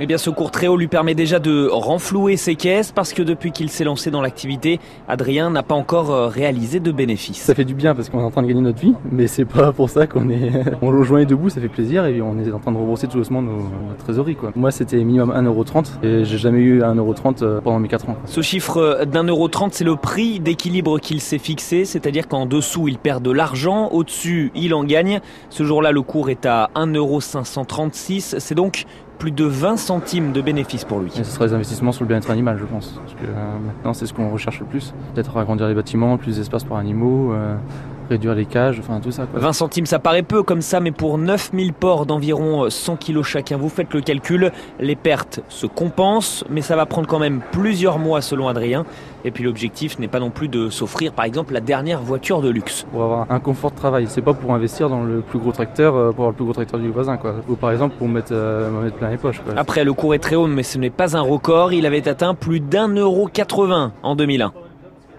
Eh bien, ce cours très haut lui permet déjà de renflouer ses caisses parce que depuis qu'il s'est lancé dans l'activité, Adrien n'a pas encore euh, réalisé de bénéfices. Ça fait du bien parce qu'on est en train de gagner notre vie, mais c'est pas pour ça qu'on est, on le rejoint debout, ça fait plaisir et on est en train de rembourser tout doucement nos, notre trésorerie, quoi. Moi, c'était minimum 1,30€ et j'ai jamais eu 1,30€ euh, pendant mes 4 ans. Ce chiffre d'1,30€, c'est le prix d'équilibre qu'il s'est fixé, c'est-à-dire qu'en dessous, il perd de l'argent, au-dessus, il en gagne. Ce jour-là, le cours est à 1,536€. C'est donc plus de 20 centimes de bénéfices pour lui. Ce sera les investissements sur le bien-être animal, je pense. Parce que euh, maintenant, c'est ce qu'on recherche le plus. Peut-être agrandir les bâtiments, plus d'espace pour animaux. Euh, réduire les cages, enfin tout ça. Quoi. 20 centimes, ça paraît peu comme ça, mais pour 9000 porcs d'environ 100 kilos chacun, vous faites le calcul, les pertes se compensent, mais ça va prendre quand même plusieurs mois selon Adrien. Et puis l'objectif n'est pas non plus de s'offrir par exemple la dernière voiture de luxe. Pour avoir un confort de travail, c'est pas pour investir dans le plus gros tracteur, euh, pour avoir le plus gros tracteur du voisin, quoi. Ou par exemple pour mettre, euh, me mettre plein les poches. Quoi. Après, le cours est très haut, mais ce n'est pas un record. Il avait atteint plus d'un euro 80 en 2001.